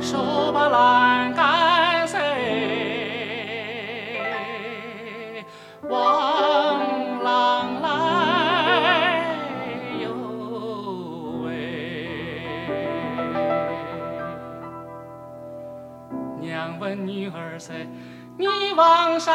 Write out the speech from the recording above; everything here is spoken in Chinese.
手把栏杆塞望郎来哟喂娘问女儿噻你往上